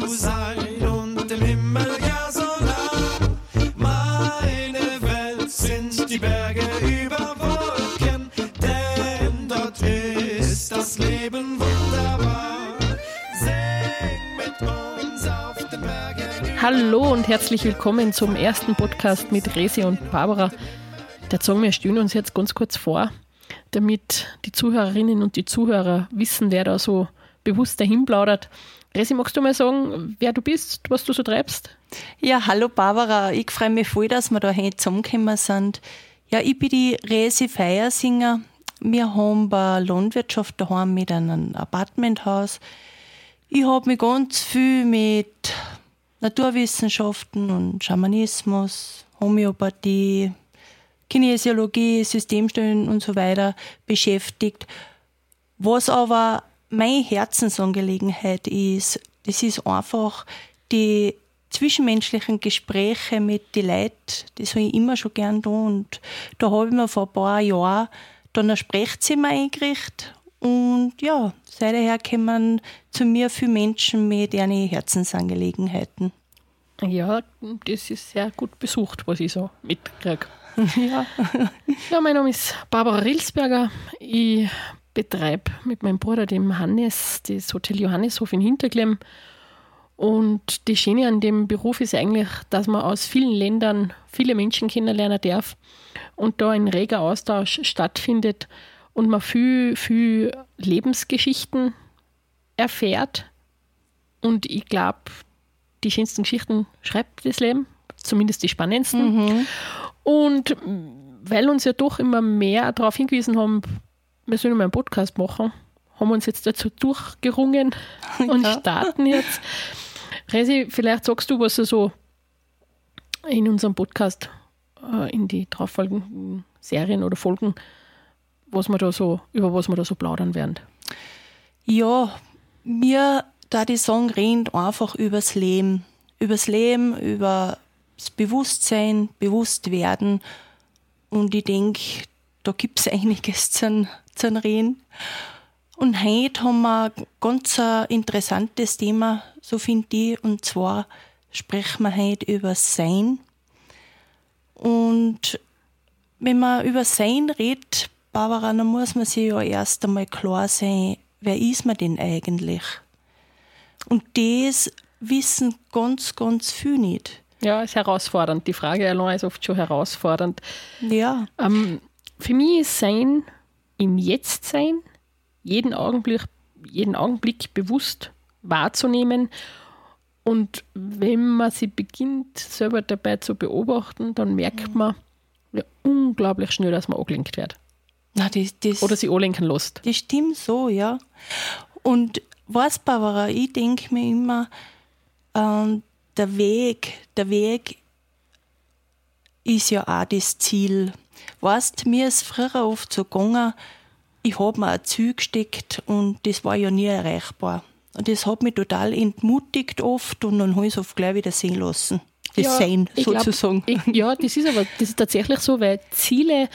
zu sein und im Himmel ja so nah. Meine Welt sind die Berge über Wolken, denn dort ist das Leben wunderbar. Sing mit uns auf den Bergen. Hallo und herzlich willkommen zum ersten Podcast mit Resi und Barbara. Der Song, wir stellen uns jetzt ganz kurz vor, damit die Zuhörerinnen und die Zuhörer wissen, wer da so bewusst dahin plaudert. Resi, magst du mal sagen, wer du bist, was du so treibst? Ja, hallo Barbara, ich freue mich voll, dass wir da heute zusammengekommen sind. Ja, ich bin die Resi Feiersinger. Wir haben bei Landwirtschaft daheim mit einem Apartmenthaus. Ich habe mich ganz viel mit Naturwissenschaften und Schamanismus, Homöopathie, Kinesiologie, Systemstellen und so weiter beschäftigt. Was aber meine Herzensangelegenheit ist, das ist einfach die zwischenmenschlichen Gespräche mit den Leuten, das habe ich immer schon gern tun. Und da habe ich mir vor ein paar Jahren dann ein Sprechzimmer eingerichtet. Und ja, seither kommen zu mir viele Menschen mit ihren Herzensangelegenheiten. Ja, das ist sehr gut besucht, was ich so mitkriege. Ja. ja, mein Name ist Barbara Rilsberger. Ich betreibe mit meinem Bruder, dem Hannes, das Hotel Johanneshof in Hinterklemm. Und das Schöne an dem Beruf ist eigentlich, dass man aus vielen Ländern viele Menschen kennenlernen darf und da ein reger Austausch stattfindet und man viel, viel Lebensgeschichten erfährt. Und ich glaube, die schönsten Geschichten schreibt das Leben, zumindest die spannendsten. Mhm. Und weil uns ja doch immer mehr darauf hingewiesen haben, wir sollen mal einen Podcast machen, haben wir uns jetzt dazu durchgerungen und Ja. starten jetzt. Resi, vielleicht sagst du, was du so in unserem Podcast, äh, in die darauffolgenden Serien oder Folgen, was wir da so, über was wir da so plaudern werden. Ja, mir, da die Song reden einfach übers Leben. Übers Leben, über das Bewusstsein, Bewusstwerden. Und ich denke, da gibt es einiges zu, zu reden. Und heute haben wir ein ganz interessantes Thema, so finde ich. Und zwar sprechen wir heute über Sein. Und wenn man über Sein redet, Barbara, dann muss man sich ja erst einmal klar sein, wer ist man denn eigentlich? Und das wissen ganz, ganz viele nicht. Ja, ist herausfordernd. Die Frage allein ist oft schon herausfordernd. Ja, Ähm, für mich ist Sein im Jetzt-Sein, jeden Augenblick, jeden Augenblick bewusst wahrzunehmen. Und wenn man sie beginnt, selber dabei zu beobachten, dann merkt man ja, unglaublich schnell, dass man angelenkt wird. na, das, das, Oder sie anlenken lässt. das stimmt so, ja. Und was, Barbara, ich denke mir immer, ähm, der Weg, der Weg ist ja auch das Ziel. Weißt, mir ist früher oft so gegangen, ich habe mir ein Ziel gesteckt und das war ja nie erreichbar. Und das hat mich total entmutigt oft und dann habe ich es oft gleich wieder sehen lassen. Das Ja, Sein ich glaub, sozusagen. Ich, ja, das ist aber das ist tatsächlich so, weil Ziele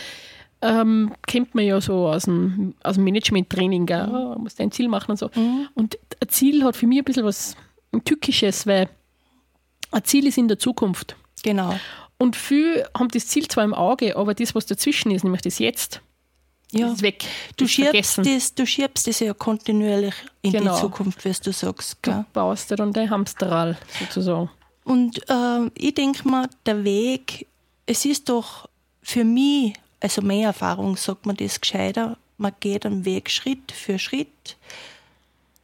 ähm, kennt man ja so aus dem, aus dem Management-Training? Mhm. Oh, man muss ein Ziel machen und so. Und ein Ziel hat für mich ein bisschen was Tückisches, weil ein Ziel ist in der Zukunft. Genau. Und viele haben das Ziel zwar im Auge, aber das, was dazwischen ist, nämlich das Jetzt, Ja. ist weg. Du ist schiebst, das, du schiebst das ja kontinuierlich in Genau. die Zukunft, wie du sagst. Gell? Du baust dir dann dein Hamsterrad sozusagen. Und ähm, ich denke mal, der Weg, es ist doch für mich, also meine Erfahrung sagt man das gescheiter, man geht am Weg Schritt für Schritt.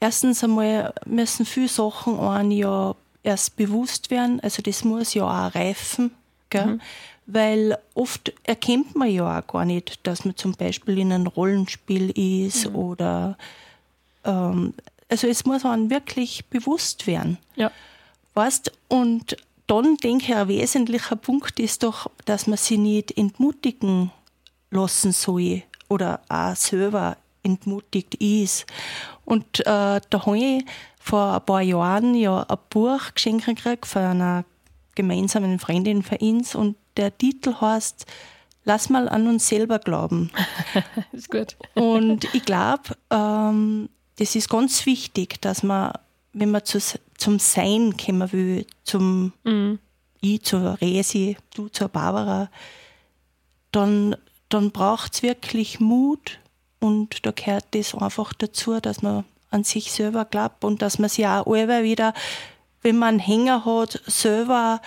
Erstens einmal müssen viele Sachen einem ja erst bewusst werden, also das muss ja auch reifen, gell? weil oft erkennt man ja auch gar nicht, dass man zum Beispiel in einem Rollenspiel ist oder ähm, also es muss einem wirklich bewusst werden. Ja. Weißt, und dann denke ich, ein wesentlicher Punkt ist doch, dass man sich nicht entmutigen lassen soll oder auch selber entmutigt ist. Und äh, da habe ich vor ein paar Jahren ja ein Buch geschenkt gekriegt von einer gemeinsamen Freundin uns und der Titel heißt Lass mal an uns selber glauben. ist gut. Und ich glaube, ähm, das ist ganz wichtig, dass man wenn man zu, zum Sein kommen will, zum Mhm. ich zur Resi, du zur Barbara, dann, dann braucht es wirklich Mut und da gehört das einfach dazu, dass man an sich selber glaubt und dass man sich auch immer wieder, wenn man einen Hänger hat, selber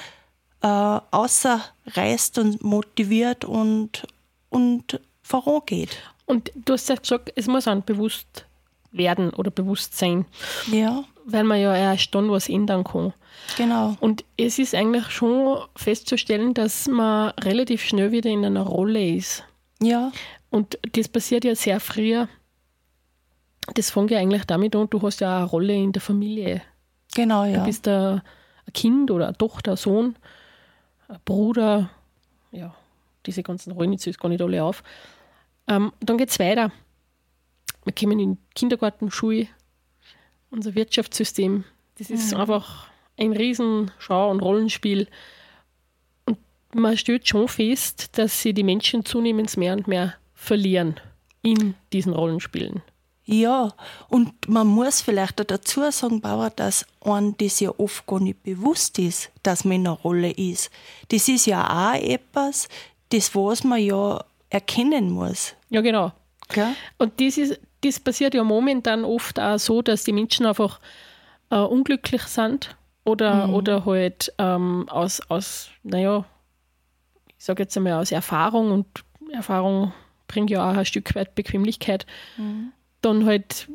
äh, außerreißt und motiviert und, und vorangeht. Und du hast ja gesagt, es muss einem bewusst werden oder bewusst sein, Ja, weil man ja erst dann was ändern kann. genau. Und es ist eigentlich schon festzustellen, dass man relativ schnell wieder in einer Rolle ist. Ja, Und das passiert ja sehr früh. Das fängt ja eigentlich damit an, du hast ja auch eine Rolle in der Familie. Genau, Du ja. bist ein Kind oder eine Tochter, ein Sohn, ein Bruder, ja, diese ganzen Rollen jetzt gar nicht alle auf. Ähm, dann geht es weiter. Wir kommen in den Kindergarten, Schule, unser Wirtschaftssystem. Das ist einfach ein riesen Schau- und Rollenspiel. Und man stellt schon fest, dass sie die Menschen zunehmend mehr und mehr verlieren in diesen Rollenspielen. Ja, und man muss vielleicht auch dazu sagen, Bauer, dass einem das ja oft gar nicht bewusst ist, dass man in einer Rolle ist. Das ist ja auch etwas, das was man ja erkennen muss. Ja, genau. Gell? Und das, ist, das passiert ja momentan oft auch so, dass die Menschen einfach äh, unglücklich sind oder, oder halt ähm, aus, aus, naja, ich sage jetzt einmal aus Erfahrung und Erfahrung bringt ja auch ein Stück weit Bequemlichkeit, dann halt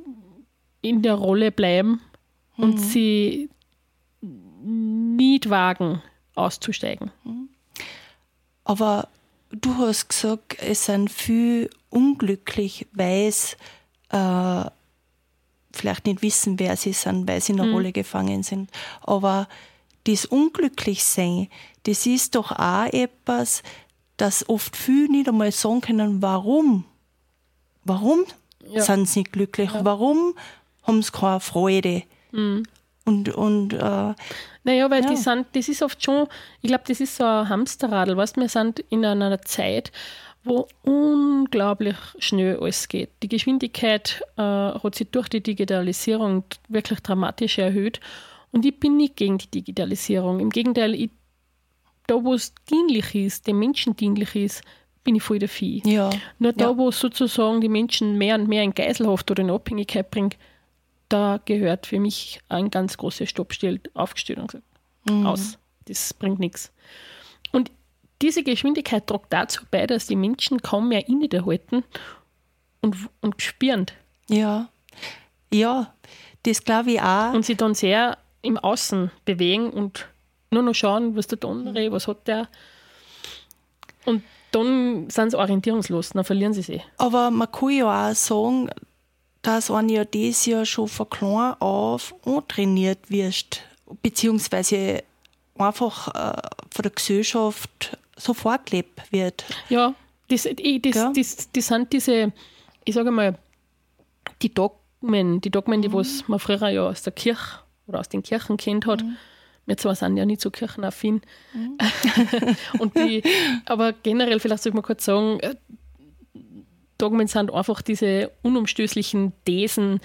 in der Rolle bleiben und sie nicht wagen, auszusteigen. Aber du hast gesagt, es sind viel unglücklich, weil sie äh, vielleicht nicht wissen, wer sie sind, weil sie in einer Rolle gefangen sind. Aber das Unglücklichsein, das ist doch auch etwas, das oft viele nicht einmal sagen können, warum. Warum Ja. sind sie nicht glücklich? Warum haben sie keine Freude? Und, und äh, Naja, weil Ja. die sind, das ist oft schon, ich glaube, das ist so ein Hamsterradl, weißt wir sind in einer Zeit, wo unglaublich schnell alles geht. Die Geschwindigkeit äh, hat sich durch die Digitalisierung wirklich dramatisch erhöht. Und ich bin nicht gegen die Digitalisierung. Im Gegenteil, ich, da wo es dienlich ist, dem Menschen dienlich ist, bin ich voll dafür. ja, Nur da, Ja. wo sozusagen die Menschen mehr und mehr in Geiselhaft oder in Abhängigkeit bringt, da gehört für mich ein ganz großes Stoppschild aufgestellt und gesagt, aus. Das bringt nichts. Und diese Geschwindigkeit trägt dazu bei, dass die Menschen kaum mehr innehalten und, und spüren. ja, ja, das glaube ich auch. Und sie dann sehr im Außen bewegen und nur noch schauen, was der andere, was hat der. Und dann sind sie orientierungslos, dann verlieren sie sich. Aber man kann ja auch sagen, dass man ja das ja schon von klein auf antrainiert wirst, beziehungsweise einfach äh, von der Gesellschaft so vorgelebt wird. Ja, das, ich, das, Gell? das, das sind diese, ich sage mal, die Dogmen, die Dogmen, Mhm. die was man früher ja aus der Kirche oder aus den Kirchen kennt hat. Mhm. Wir zwar sind ja nicht so kirchenaffin. Und die, aber generell, vielleicht sollte man kurz sagen, äh, Dogmen sind einfach diese unumstößlichen Thesen,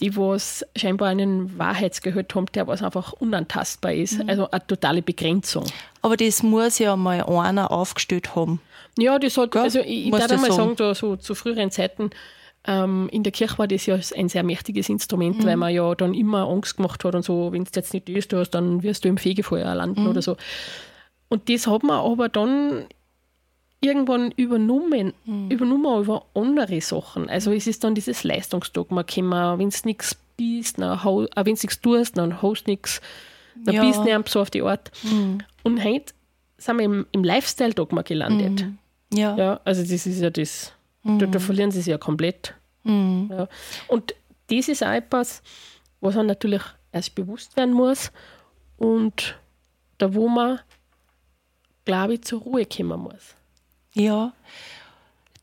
die was scheinbar einen Wahrheitsgehalt haben, der was einfach unantastbar ist. Mhm. Also eine totale Begrenzung. Aber das muss ja mal einer aufgestellt haben. Ja, das hat, Gell? also ich, ich darf einmal sagen. sagen, da so zu früheren Zeiten, ähm, in der Kirche war das ja ein sehr mächtiges Instrument, Mhm. weil man ja dann immer Angst gemacht hat und so, wenn du jetzt nicht tust, dann wirst du im Fegefeuer landen Mhm. oder so. Und das hat man aber dann irgendwann übernommen, Mhm. übernommen über andere Sachen. Also es ist dann dieses Leistungsdogma gekommen, wenn du nichts bist, äh, wenn du nichts tust, dann hast du nichts, dann Ja. Mhm. bist du nicht so auf die Art. Und heute sind wir im, im Lifestyle-Dogma gelandet. Ja. Ja, also das ist ja das, da, da verlieren sie sich ja komplett. Mhm. Ja. Und das ist auch etwas, was man natürlich erst bewusst werden muss und da, wo man, glaube ich, zur Ruhe kommen muss. Ja.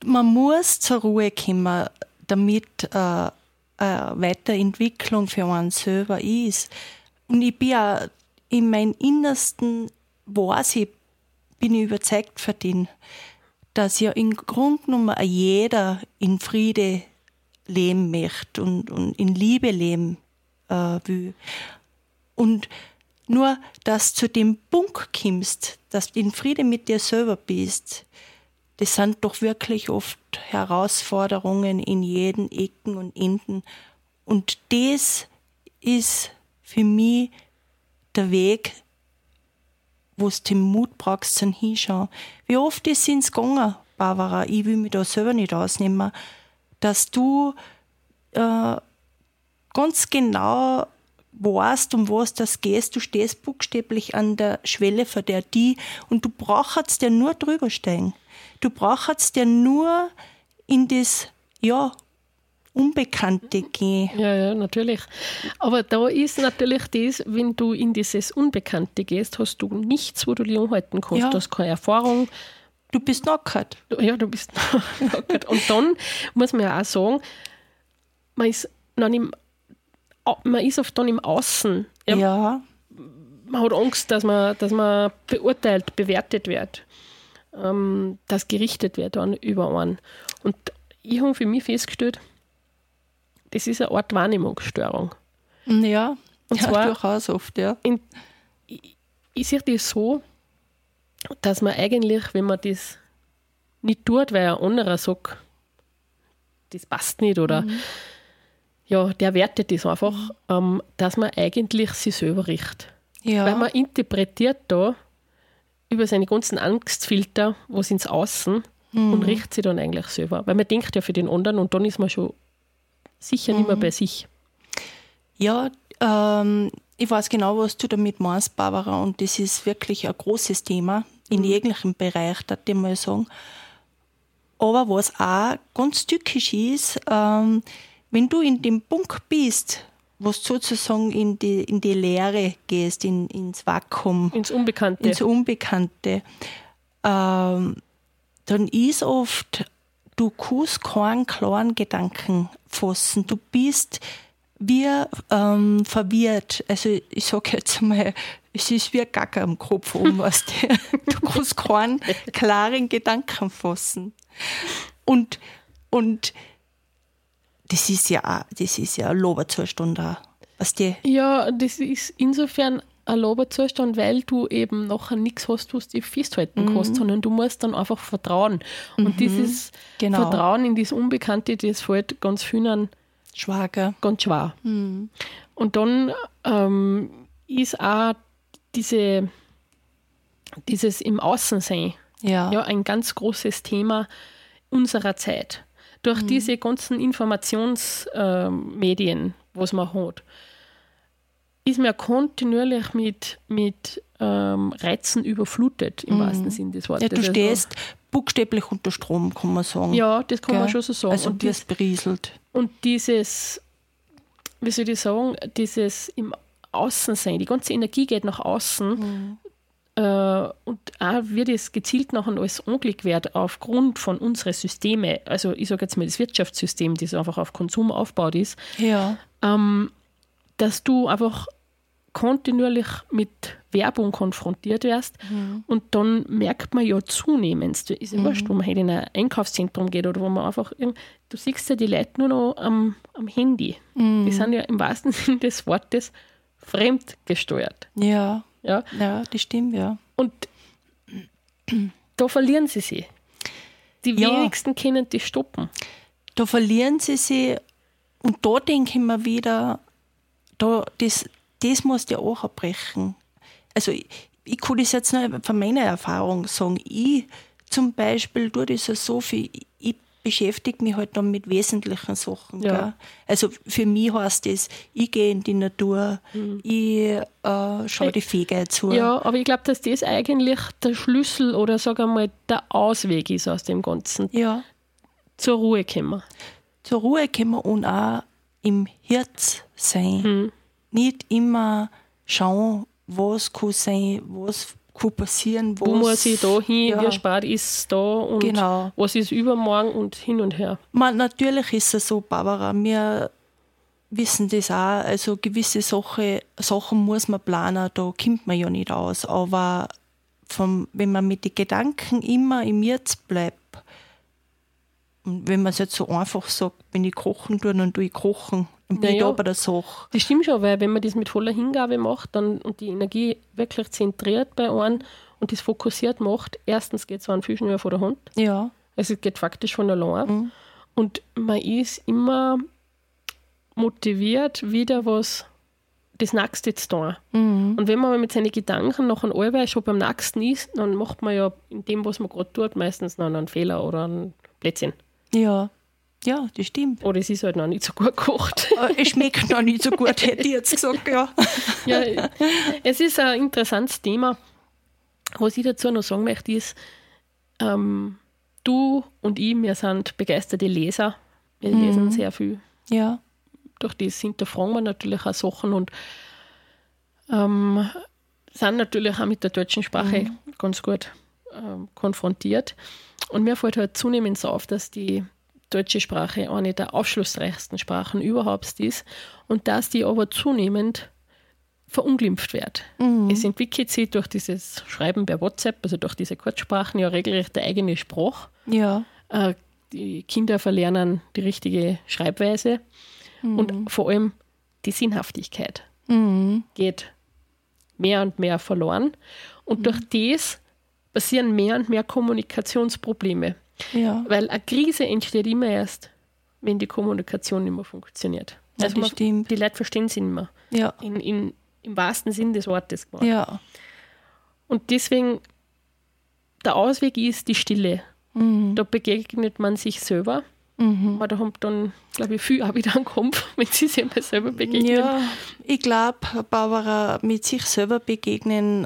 Man muss zur Ruhe kommen, damit äh, eine Weiterentwicklung für einen selber ist. Und ich bin ja in meinem Innersten, weiß ich, bin ich überzeugt von dem, dass ja im Grunde genommen auch jeder in Friede leben möchte und, und in Liebe leben äh, will. Und nur, dass du zu dem Punkt kommst, dass du in Frieden mit dir selber bist, das sind doch wirklich oft Herausforderungen in jeden Ecken und Enden. Und das ist für mich der Weg, wo du den Mut brauchst zum Hinschauen. Wie oft ist es gegangen, Barbara, ich will mich da selber nicht ausnehmen, dass du äh, ganz genau weißt, um was das geht. Du stehst buchstäblich an der Schwelle vor der die und du brauchst dir nur drüber stehen. Du brauchst dir nur in das, ja, Unbekannte gehen. Ja, ja, natürlich. Aber da ist natürlich das, wenn du in dieses Unbekannte gehst, hast du nichts, wo du dich anhalten kannst. Ja. Du hast keine Erfahrung. Du bist nackert. Du- Ja, du bist nackert. Und dann muss man ja auch sagen, man ist, dann im, man ist oft dann im Außen. Ja, Ja. Man hat Angst, dass man, dass man beurteilt, bewertet wird, ähm, dass gerichtet wird dann über einen. Und ich habe für mich festgestellt, das ist eine Art Wahrnehmungsstörung. Ja. Und ja, zwar- durchaus oft, ja. in, ich, ich sehe das so, dass man eigentlich, wenn man das nicht tut, weil ein anderer sagt, das passt nicht oder ja, der wertet das einfach, ähm, dass man eigentlich sich selber richtet. Ja. Weil man interpretiert da über seine ganzen Angstfilter was ins Außen und richtet sich dann eigentlich selber. Weil man denkt ja für den anderen und dann ist man schon sicher nicht mehr bei sich. Ja, ähm, ich weiß genau, was du damit meinst, Barbara, und das ist wirklich ein großes Thema in jeglichem Bereich, darf ich mal sagen. Aber was auch ganz tückisch ist, ähm, wenn du in dem Punkt bist, wo du sozusagen in die, in die Leere gehst, in, ins Vakuum, Ins Unbekannte. ins Unbekannte, ähm, dann ist oft, du kannst keinen klaren Gedanken fassen. Du bist wie ähm, verwirrt. Also ich sage jetzt mal, es ist wie ein Gacker am Kopf um, was du kannst keinen klaren Gedanken fassen. Und, und das ist ja auch, das ist ja ein Loberzustand auch. Weißt du? Ja, das ist insofern ein Loberzustand, weil du eben nachher nichts hast, was dich festhalten kannst, sondern du musst dann einfach vertrauen. Und dieses Genau. Vertrauen in das Unbekannte, das fällt ganz vielen Schwager. ganz schwer. Und dann ähm, ist auch diese, dieses im Außensein Ja. ja ein ganz großes Thema unserer Zeit. Durch diese ganzen Informationsmedien, was man hat, ist man kontinuierlich mit, mit ähm, Reizen überflutet, im wahrsten Sinne des Wortes. Ja, du Also- stehst buchstäblich unter Strom, kann man sagen. ja, das kann man Gell? schon so sagen. Also und, wirst berieselt. und dieses, wie soll ich sagen, dieses im Außensein, die ganze Energie geht nach außen äh, und auch wird es gezielt nachher alles angelegt wird aufgrund von unseren Systemen, also ich sage jetzt mal das Wirtschaftssystem, das einfach auf Konsum aufgebaut ist, Ja. ähm, dass du einfach kontinuierlich mit Werbung konfrontiert wirst und dann merkt man ja zunehmend, ist ja wurscht, wo man halt in ein Einkaufszentrum geht oder wo man einfach, du siehst ja die Leute nur noch am, am Handy. Die sind ja im wahrsten Sinne des Wortes fremdgesteuert. Ja. Ja? Ja, das stimmt, ja. Und da verlieren sie sich. Die Ja. wenigsten können die stoppen. Da verlieren sie sich und da denke ich mir wieder, da, das, das muss ja auch abbrechen. Also ich, ich kann das jetzt nur von meiner Erfahrung sagen. Ich zum Beispiel tue das ja so viel, ich beschäftige mich halt dann mit wesentlichen Sachen. Ja. Also für mich heißt das, ich gehe in die Natur, ich äh, schaue die Fege zu. Ja, aber ich glaube, dass das eigentlich der Schlüssel oder sag einmal der Ausweg ist aus dem Ganzen. ja. Zur Ruhe kommen. zur Ruhe kommen und auch im Herz sein. Hm. Nicht immer schauen, was kann sein, was kann passieren, was, Wo muss ich da hin? Ja. Wie spät ist es da? Und Genau. was ist übermorgen und hin und her? Man, natürlich ist es so, Barbara, wir wissen das auch, also gewisse Sache, Sachen muss man planen, da kommt man ja nicht aus, aber vom, wenn man mit den Gedanken immer im Jetzt bleibt, und wenn man es jetzt so einfach sagt, wenn ich kochen tue, dann tue ich kochen, Und Naja. da bei der Sache. Das stimmt schon, weil wenn man das mit voller Hingabe macht dann, und die Energie wirklich zentriert bei einem und das fokussiert macht, erstens geht es einem viel schneller von der Hand. Ja. Also es geht faktisch von allein. Mhm. Und man ist immer motiviert, wieder was das nächste zu tun. Mhm. Und wenn man mit seinen Gedanken noch ein allweil schon beim nächsten ist, dann macht man ja in dem, was man gerade tut, meistens noch einen Fehler oder ein Plätzchen. Ja. Ja, das stimmt. Oder es ist halt noch nicht so gut gekocht. Äh, Es schmeckt noch nicht so gut, hätte ich jetzt gesagt, ja. ja, es ist ein interessantes Thema. Was ich dazu noch sagen möchte, ist, ähm, du und ich, wir sind begeisterte Leser. Wir lesen sehr viel. Ja. Durch das hinterfragen wir natürlich auch Sachen und ähm, sind natürlich auch mit der deutschen Sprache ganz gut ähm, konfrontiert. Und mir fällt halt zunehmend so auf, dass die deutsche Sprache eine der aufschlussreichsten Sprachen überhaupt ist und dass die aber zunehmend verunglimpft wird. Es entwickelt sich durch dieses Schreiben per WhatsApp, also durch diese Kurzsprachen, ja regelrecht eine eigene Sprache. Ja. Äh, die Kinder verlernen die richtige Schreibweise und vor allem die Sinnhaftigkeit geht mehr und mehr verloren. Und durch das passieren mehr und mehr Kommunikationsprobleme. Ja. Weil eine Krise entsteht immer erst, wenn die Kommunikation nicht mehr funktioniert. Ja, Also man, stimmt. die Leute verstehen sie nicht mehr. Ja. In, in, Im wahrsten Sinn des Wortes. Ja. Und deswegen, der Ausweg ist die Stille. Mhm. Da begegnet man sich selber. Aber da haben dann, glaube ich, viel auch wieder einen Kampf, wenn sie sich einmal selber begegnen. Ja, ich glaube, Barbara, mit sich selber begegnen,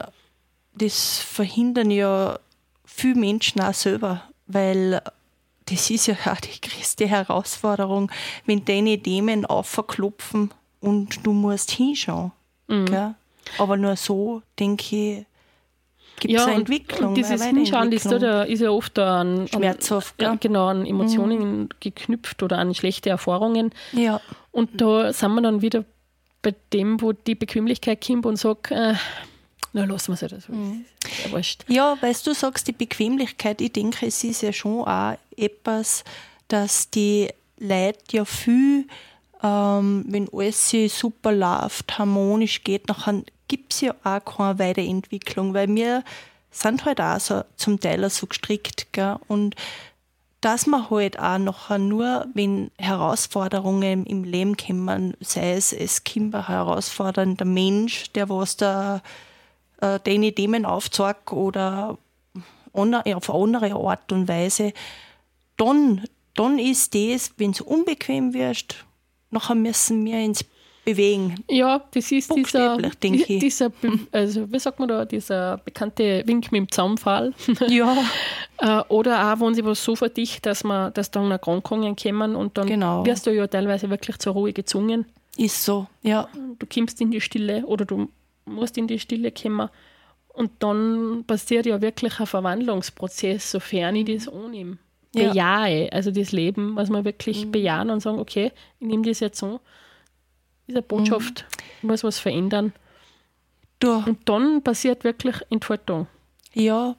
das verhindern ja viele Menschen auch selber, weil das ist ja auch die größte Herausforderung, wenn deine Themen aufverklopfen und du musst hinschauen. Mhm. Aber nur so, denke ich, gibt es Ja, eine Entwicklung. und dieses Hinschauen, Weiterentwicklung. da, ist ja oft an, an, Schmerzhaft, gell? genau, an Emotionen geknüpft oder an schlechte Erfahrungen. Ja, Und da sind wir dann wieder bei dem, wo die Bequemlichkeit kommt und sagt, äh, na, lassen wir es halt so. Ist ja wurscht. Ja, weißt du, sagst die Bequemlichkeit, ich denke, es ist ja schon auch etwas, dass die Leute ja viel, ähm, wenn alles super läuft, harmonisch geht, nachher gibt es ja auch keine Weiterentwicklung, weil wir sind halt auch so zum Teil so gestrickt. Gell? Und dass man halt auch nachher nur, wenn Herausforderungen im Leben kommen, sei es, es kommt ein herausfordernder Mensch, der was da äh, deine Themen aufzeigt oder ander- auf eine andere Art und Weise, dann, dann ist das, wenn du unbequem wirst, nachher müssen wir uns bewegen. Ja, das ist dieser, ich. dieser, also wie sagt man da, dieser bekannte Wink mit dem Zaunpfahl. Ja, Äh, Oder auch, wenn sie was so verdicht, dass man, dass dann Erkrankungen kommen und dann Genau. wirst du ja teilweise wirklich zur Ruhe gezwungen. ist so. Ja, Du kommst in die Stille oder du musst in die Stille kommen. Und dann passiert ja wirklich ein Verwandlungsprozess, sofern ich das annehme. Ja. Bejahe, also das Leben, was man wirklich bejahen und sagen, okay, ich nehme das jetzt so, diese Botschaft, ich muss was verändern. du, Und dann passiert wirklich Entfaltung. ja,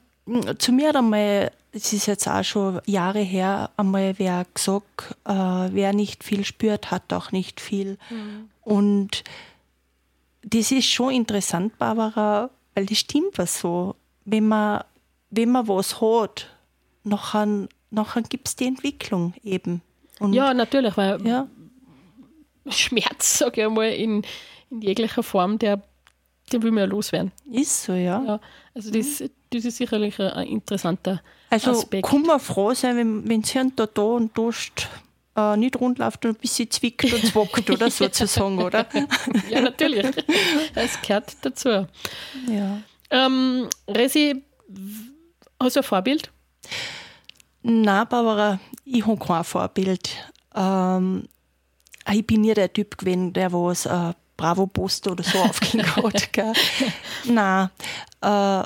zu mir hat einmal, es ist jetzt auch schon Jahre her, einmal wer gesagt, äh, wer nicht viel spürt, hat auch nicht viel. Und das ist schon interessant, Barbara, weil das stimmt was so. Wenn man, wenn man was hat, nachher, nachher gibt es die Entwicklung eben. Und Ja, natürlich, weil ja, Schmerz, sage ich einmal, in, in jeglicher Form, der, den will man ja loswerden. ist so, ja. Ja, also das, das ist sicherlich ein, interessanter Also Aspekt. kann man froh sein, wenn wenn es da, da und da äh, nicht rund läuft und ein bisschen zwickt und zwackt oder sozusagen, oder? Ja, natürlich. Das gehört dazu. Ja. Ähm, Resi, hast du ein Vorbild? Nein, Barbara, ich habe kein Vorbild. Ähm, ich bin nie der Typ gewesen, der was äh, Bravo-Post oder so aufgehängt hat. Gell? Nein, äh,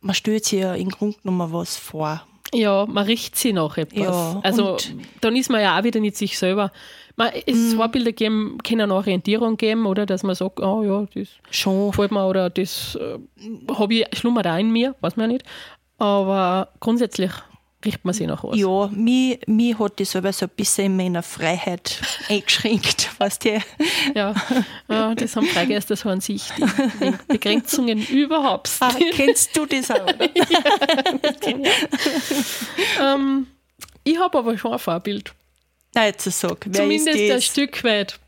man stellt sich ja im Grunde genommen was vor. Ja, man richtet sich nach etwas. Ja, also dann ist man ja auch wieder nicht sich selber. Man, es Mhm. Vorbilder geben, können Orientierung geben, oder dass man sagt, oh ja, das Schon. gefällt mir oder das äh, habe ich schlummert auch in mir, weiß man ja nicht. Aber grundsätzlich riecht man sich nach was? Ja, mich, mich hat das aber so ein bisschen in meiner Freiheit eingeschränkt, weißt du? Ja, ja das haben Freigeister so an sich, die Begrenzungen überhaupt. Ah, kennst du das auch? Oder? Ähm, ich habe aber schon ein Vorbild. Nein, jetzt sag, wer Zumindest ist ein das? Stück weit.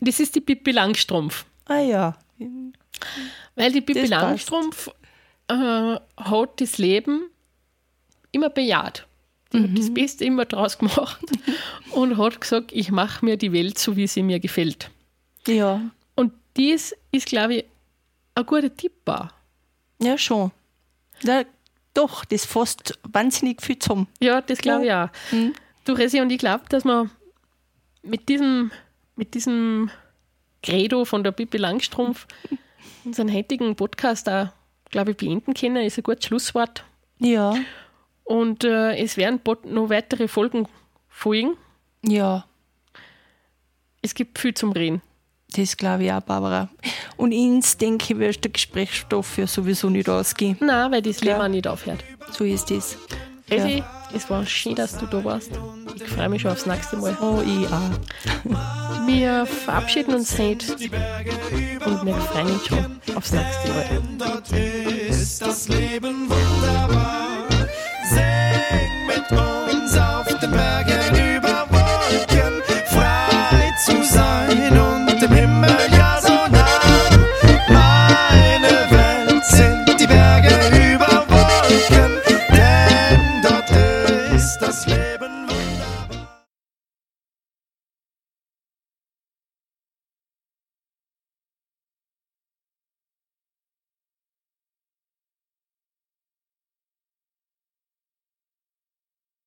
Das ist die Pippi Langstrumpf. Ah ja. Weil die Pippi Das passt. Langstrumpf äh, hat das Leben immer bejaht. Die hat Mhm. das Beste immer draus gemacht und hat gesagt, ich mache mir die Welt so, wie sie mir gefällt. Ja, Und das ist, glaube ich, ein guter Tipp. ja schon. Ja, doch, das fasst wahnsinnig viel zusammen. Ja, das glaube ich auch. Mhm. Du, Resi, und ich glaube, dass man mit diesem, mit diesem Credo von der Pippi Langstrumpf unseren heutigen Podcast auch, glaube ich, beenden können. Ist ein gutes Schlusswort. Ja, Und äh, es werden bald noch weitere Folgen folgen. ja, Es gibt viel zum Reden. das glaube ich auch, Barbara. Und ins denke ich, wirst der Gesprächsstoff ja sowieso nicht ausgehen. Nein, weil das Leben Ja. auch nicht aufhört. So ist das. Resi, es war schön, dass du da warst. Ich freue mich schon aufs nächste Mal. Oh, ich auch. Wir verabschieden uns heute und wir freuen uns schon aufs nächste Mal. Ist das Leben wunderbar. Mit uns auf den Bergen